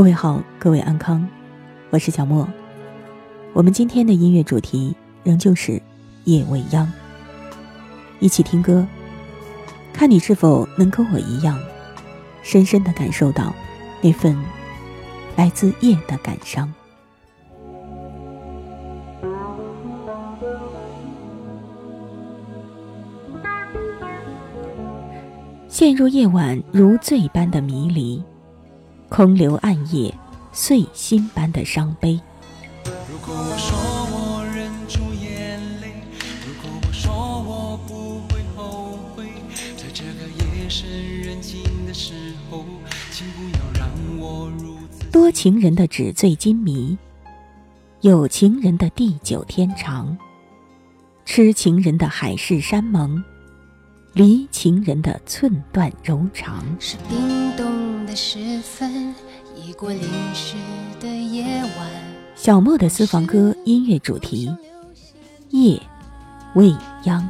各位好，各位安康，我是小莫。我们今天的音乐主题仍旧是夜未央。一起听歌，看你是否能跟我一样，深深的感受到那份来自夜的感伤。陷入夜晚如醉般的迷离。空留暗夜，碎心般的伤悲。如果我说我忍住眼泪，如果我说我不会后悔，在这个夜深人静的时候，请不要让我如此。多情人的纸醉金迷，有情人的地久天长，痴情人的海誓山盟，离情人的寸断柔肠。是的时分。已过零时的夜晚，小莫的私房歌音乐主题，夜未央。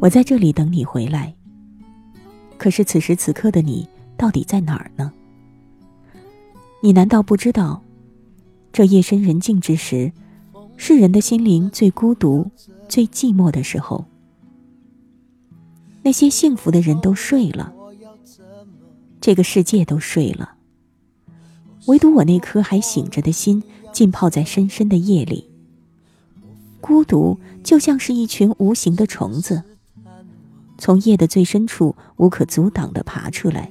我在这里等你回来。可是此时此刻的你到底在哪儿呢？你难道不知道，这夜深人静之时，是人的心灵最孤独、最寂寞的时候？那些幸福的人都睡了，这个世界都睡了，唯独我那颗还醒着的心，浸泡在深深的夜里。孤独就像是一群无形的虫子。从夜的最深处无可阻挡的爬出来，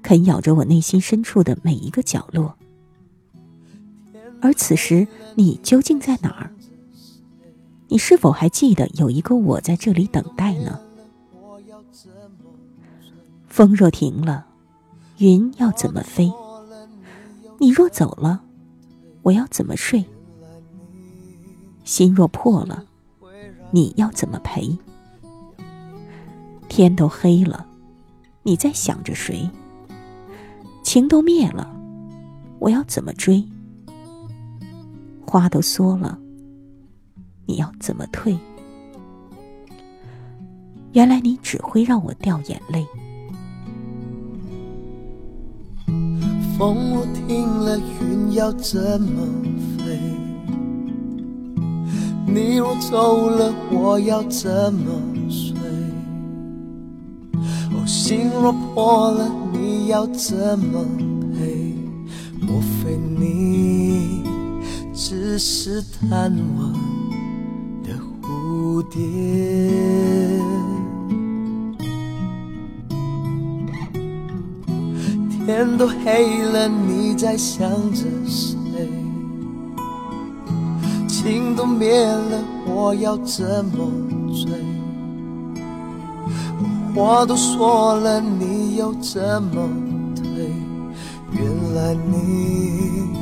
啃咬着我内心深处的每一个角落。而此时，你究竟在哪儿？你是否还记得有一个我在这里等待呢？风若停了，云要怎么飞？你若走了，我要怎么睡？心若破了，你要怎么陪？天都黑了，你在想着谁？情都灭了，我要怎么追？花都缩了，你要怎么退？原来你只会让我掉眼泪。风若停了，云要怎么飞？你若走了，我要怎么？心若破了，你要怎么赔？莫非你只是贪玩的蝴蝶？天都黑了，你在想着谁？情都灭了，我要怎么追？话都说了，你又怎么退？原来你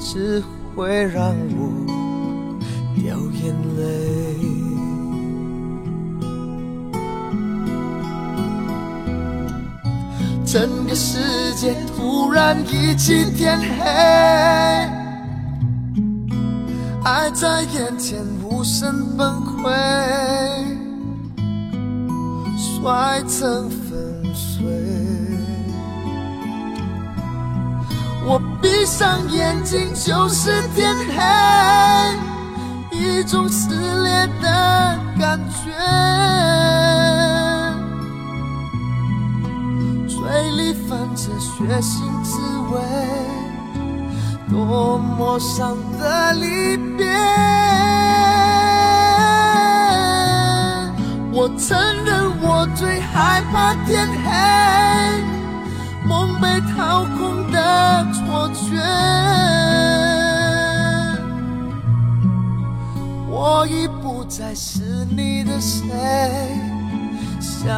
只会让我掉眼泪。整个世界突然一起天黑，爱在眼前无声崩溃。摔成粉碎。我闭上眼睛就是天黑，一种撕裂的感觉。嘴里泛着血腥滋味，多么伤的离别。我承认，我最害怕天黑，梦被掏空的错觉。我已不再是你的谁，想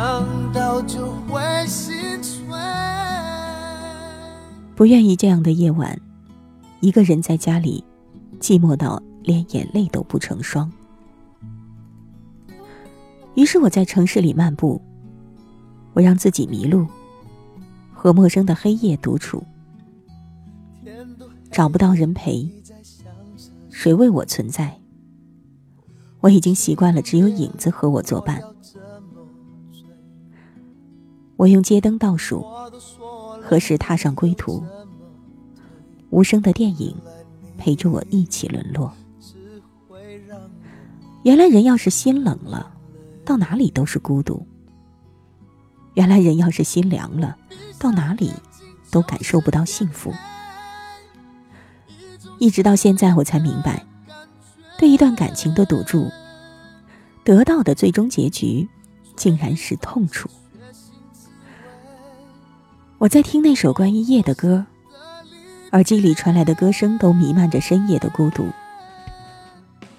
到就会心碎。不愿意这样的夜晚，一个人在家里，寂寞到连眼泪都不成双。于是我在城市里漫步，我让自己迷路，和陌生的黑夜独处，找不到人陪，谁为我存在？我已经习惯了只有影子和我作伴。我用街灯倒数，何时踏上归途？无声的电影陪着我一起沦落。原来人要是心冷了。到哪里都是孤独。原来人要是心凉了，到哪里都感受不到幸福。一直到现在，我才明白，对一段感情的赌注，得到的最终结局，竟然是痛楚。我在听那首关于夜的歌，耳机里传来的歌声都弥漫着深夜的孤独，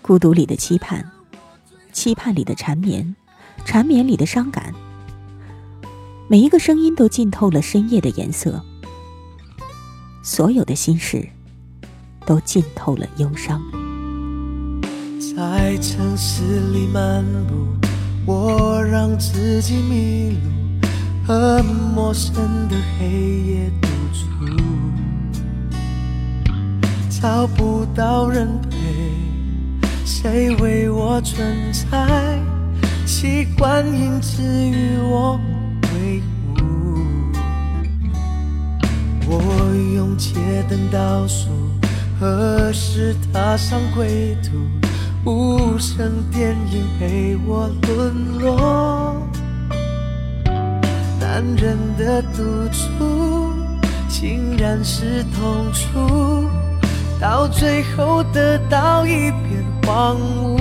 孤独里的期盼。期盼里的缠绵，缠绵里的伤感。每一个声音都浸透了深夜的颜色，所有的心事都浸透了忧伤。在城市里漫步，我让自己迷路，和陌生的黑夜独处，找不到人陪。谁为我存在？习惯因此与我为伍。我用街灯倒数，何时踏上归途？无声电影陪我沦落。男人的赌注，竟然是痛楚。到最后得到一片荒芜，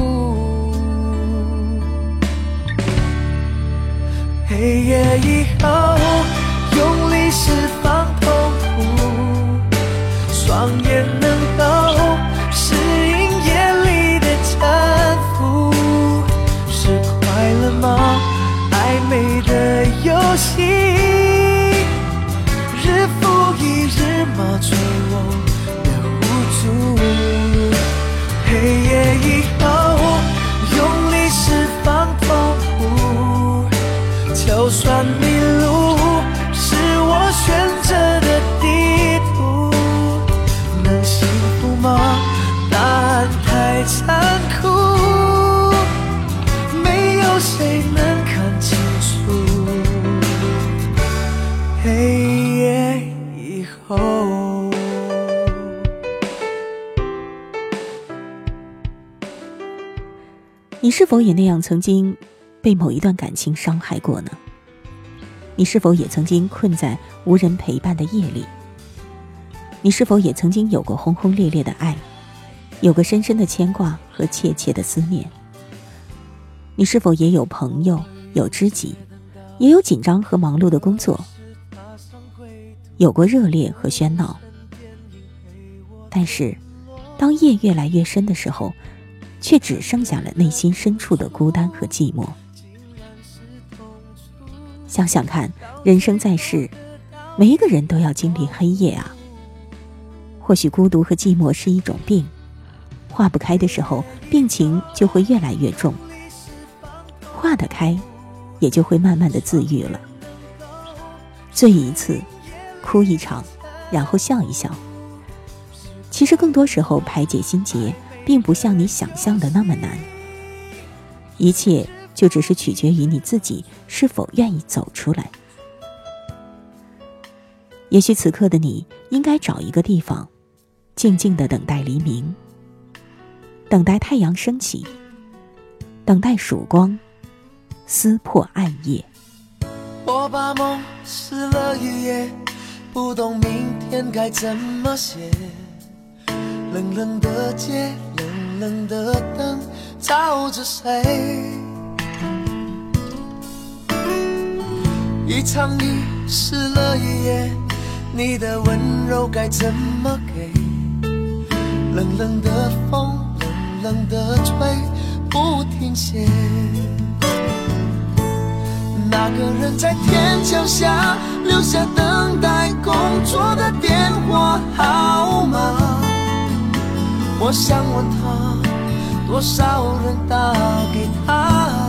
黑夜以后用力释放痛苦，双眼能够适应夜里的沉浮，是快乐吗？暧昧的游戏，日复一日麻醉就算迷路，是我选择的地图。能幸福吗？答案太残酷，没有谁能看清楚。黑夜以后。你是否也那样曾经被某一段感情伤害过呢？你是否也曾经困在无人陪伴的夜里？你是否也曾经有过轰轰烈烈的爱，有个深深的牵挂和切切的思念？你是否也有朋友、有知己，也有紧张和忙碌的工作，有过热烈和喧闹？但是，当夜越来越深的时候。却只剩下了内心深处的孤单和寂寞。想想看，人生在世，每一个人都要经历黑夜啊。或许孤独和寂寞是一种病，化不开的时候，病情就会越来越重；化得开，也就会慢慢的自愈了。醉一次，哭一场，然后笑一笑。其实更多时候，排解心结。并不像你想象的那么难，一切就只是取决于你自己是否愿意走出来。也许此刻的你应该找一个地方，静静的等待黎明，等待太阳升起，等待曙光撕破暗夜。我把梦撕了一页，不懂明天该怎么写。冷冷的街，冷冷的灯，照着谁？一场雨湿了一夜，你的温柔该怎么给？冷冷的风，冷冷的吹，不停歇。那个人在天桥下留下等待工作的电话号码，我想问他，多少人打给他？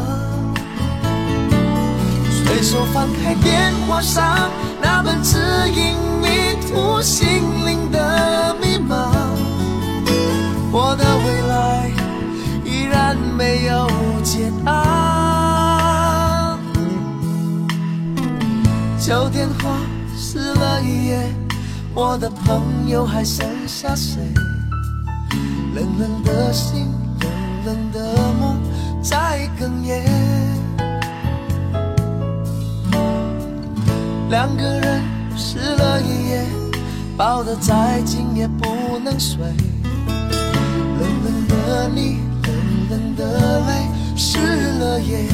手翻开电话上那本指引迷途心灵的密码，我的未来依然没有解答。旧电话撕了一夜，我的朋友还剩下谁？冷冷的心，冷冷的梦在哽咽。两个人湿了一夜，抱得再紧也不能睡。冷冷的你，冷冷的泪，湿了夜。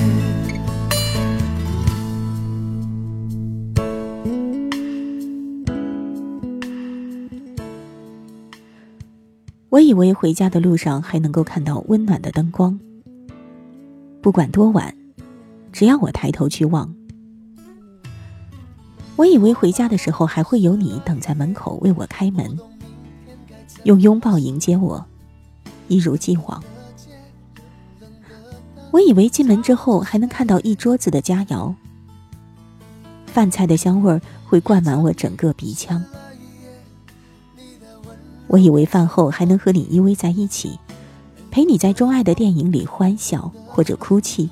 我以为回家的路上还能够看到温暖的灯光，不管多晚，只要我抬头去望。我以为回家的时候还会有你等在门口为我开门，用拥抱迎接我，一如既往。我以为进门之后还能看到一桌子的佳肴，饭菜的香味儿会灌满我整个鼻腔。我以为饭后还能和你依偎在一起，陪你在钟爱的电影里欢笑或者哭泣。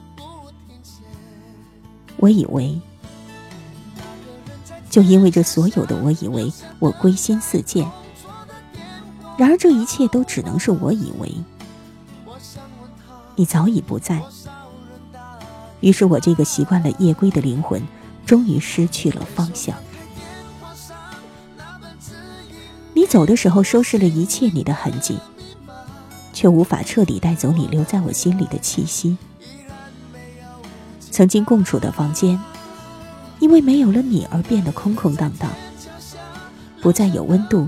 我以为，就因为这所有的我以为，我归心似箭。然而这一切都只能是我以为，你早已不在。于是我这个习惯了夜归的灵魂，终于失去了方向。你走的时候，收拾了一切你的痕迹，却无法彻底带走你留在我心里的气息。曾经共处的房间，因为没有了你而变得空空荡荡，不再有温度，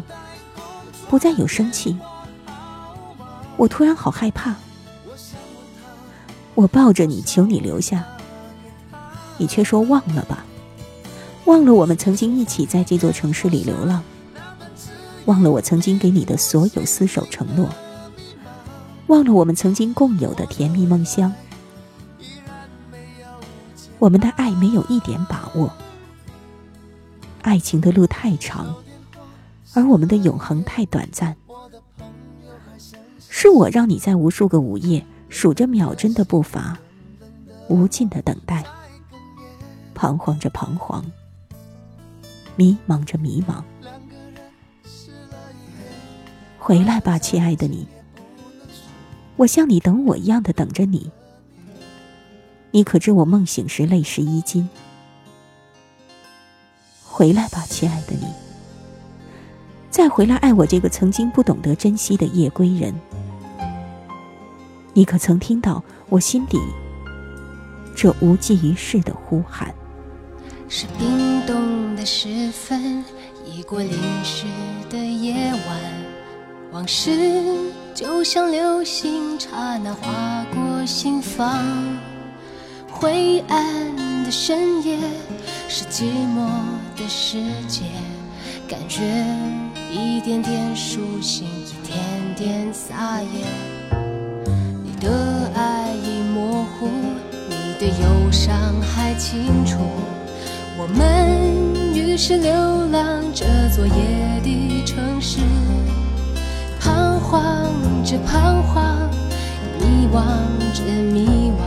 不再有生气。我突然好害怕。我抱着你，求你留下，你却说忘了吧，忘了我们曾经一起在这座城市里流浪。忘了我曾经给你的所有厮守承诺，忘了我们曾经共有的甜蜜梦乡。我们的爱没有一点把握，爱情的路太长，而我们的永恒太短暂。是我让你在无数个午夜数着秒针的步伐，无尽的等待，彷徨着彷徨，迷茫着迷茫。回来吧，亲爱的你。我像你等我一样的等着你。你可知我梦醒时泪湿衣襟？回来吧，亲爱的你。再回来爱我这个曾经不懂得珍惜的夜归人。你可曾听到我心底这无济于事的呼喊？是冰冻的时分，已过淋湿的夜晚。往事就像流星，刹那划过心房。灰暗的深夜是寂寞的世界，感觉一点点苏醒，一点点撒野。你的爱已模糊，你的忧伤还清楚。我们于是流浪这座夜的城市。彷徨着彷徨，迷惘着迷惘，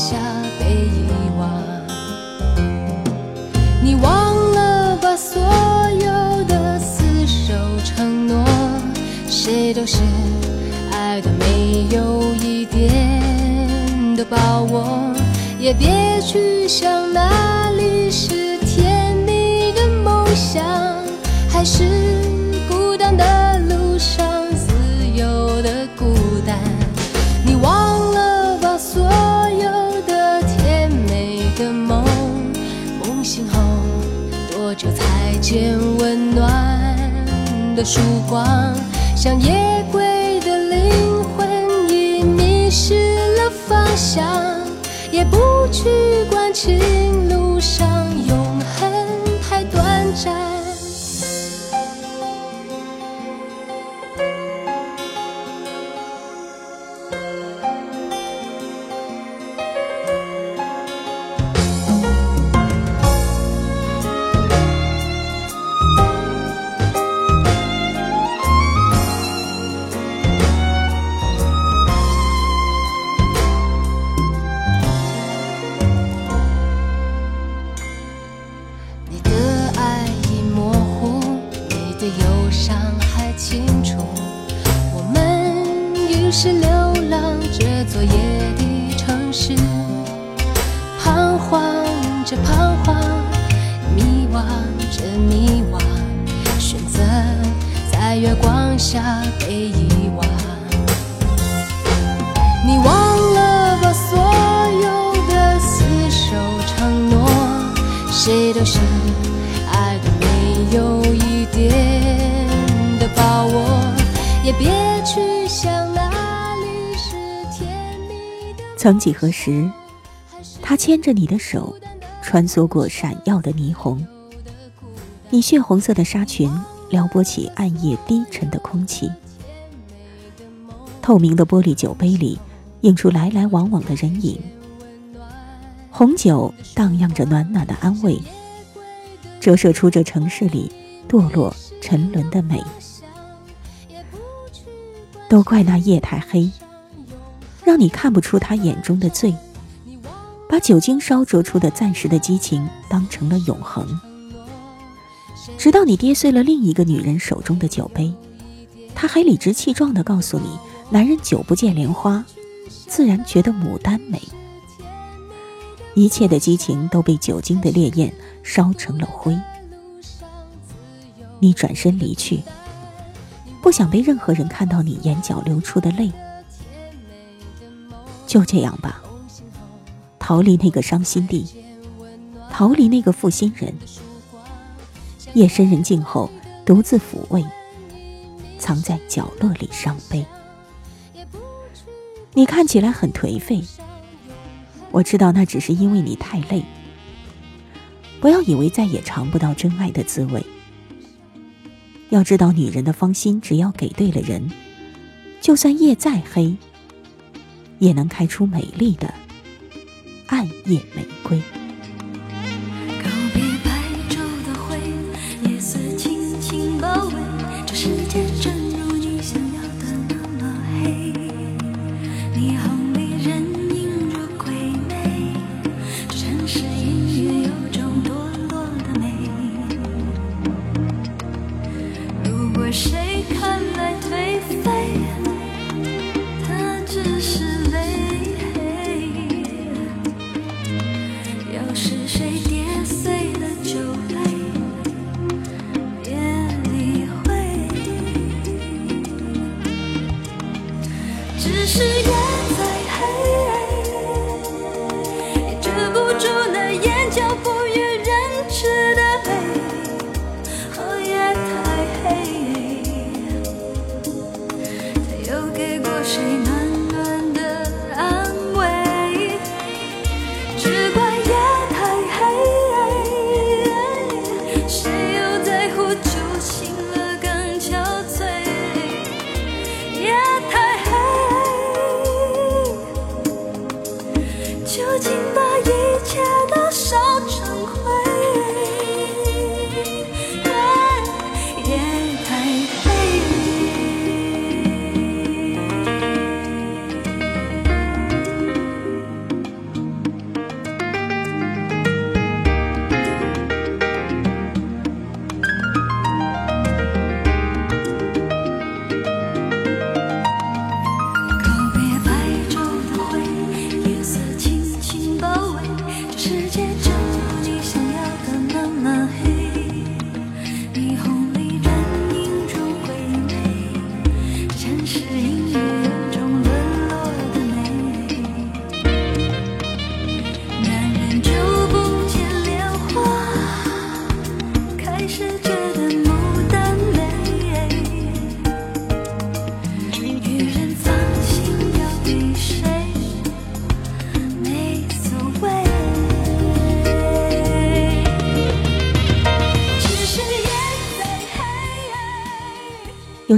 下被遗忘。你忘了吧，所有的厮守承诺，谁都是爱的没有一点的把握，也别去想哪里是甜蜜的梦想。还是见温暖的曙光像夜归的灵魂已迷失了方向也不去管情路上永恒太短暂。曾几何时，他牵着你的手，穿梭过闪耀的霓虹。你血红色的纱裙撩拨起暗夜低沉的空气。透明的玻璃酒杯里，映出来来往往的人影。红酒荡漾着暖暖的安慰，折射出这城市里堕落沉沦的美。都怪那夜太黑。让你看不出他眼中的醉，把酒精烧灼出的暂时的激情当成了永恒。直到你跌碎了另一个女人手中的酒杯，他还理直气壮地告诉你：男人久不见莲花，自然觉得牡丹美。一切的激情都被酒精的烈焰烧成了灰。你转身离去，不想被任何人看到你眼角流出的泪。就这样吧，逃离那个伤心地，逃离那个负心人。夜深人静后，独自抚慰，藏在角落里伤悲。你看起来很颓废，我知道那只是因为你太累。不要以为再也尝不到真爱的滋味。要知道，女人的芳心，只要给对了人，就算夜再黑。也能开出美丽的暗夜玫瑰。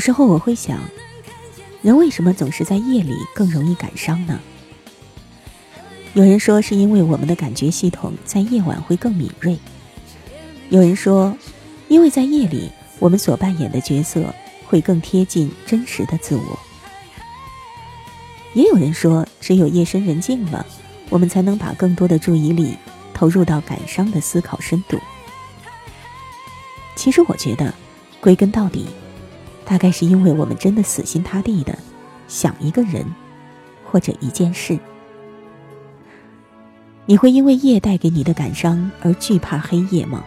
时候我会想，人为什么总是在夜里更容易感伤呢？有人说是因为我们的感觉系统在夜晚会更敏锐。有人说，因为在夜里我们所扮演的角色会更贴近真实的自我。也有人说，只有夜深人静了，我们才能把更多的注意力投入到感伤的思考深度。其实我觉得，归根到底，大概是因为我们真的死心塌地的想一个人或者一件事。你会因为夜带给你的感伤而惧怕黑夜吗？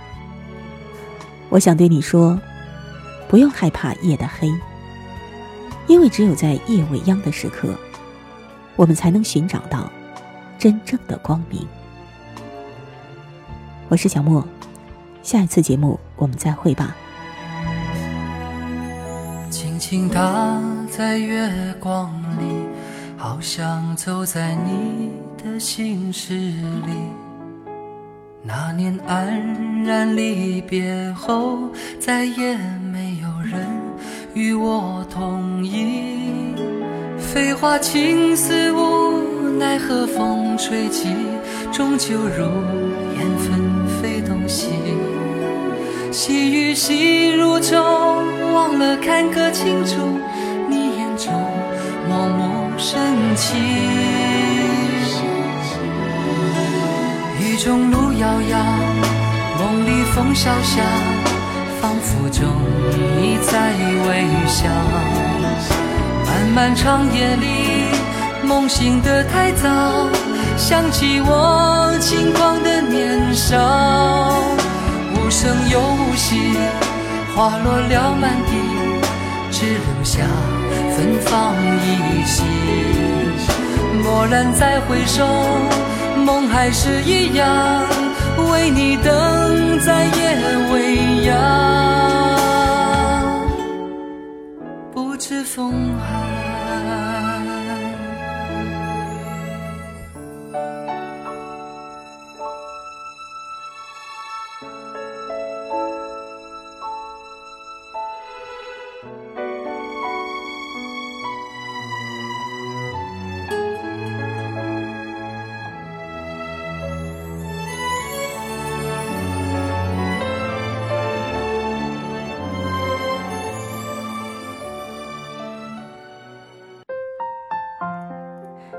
我想对你说，不用害怕夜的黑，因为只有在夜未央的时刻。我们才能寻找到真正的光明。我是小莫，下一次节目我们再会吧。轻轻踏在月光里，好像走在你的心事里。那年黯然离别后，再也没有人与我同饮。飞花轻似雾，奈何风吹起，终究如烟纷飞东西。细雨细如愁，忘了看个清楚，你眼中默默深情。雨中路遥遥，梦里风萧萧，仿佛中你在微笑。漫漫长夜里，梦醒得太早，想起我轻狂的年少，无声又无息，花落了满地，只留下芬芳依稀。蓦然再回首，梦还是一样，为你等在夜未央。不知风寒。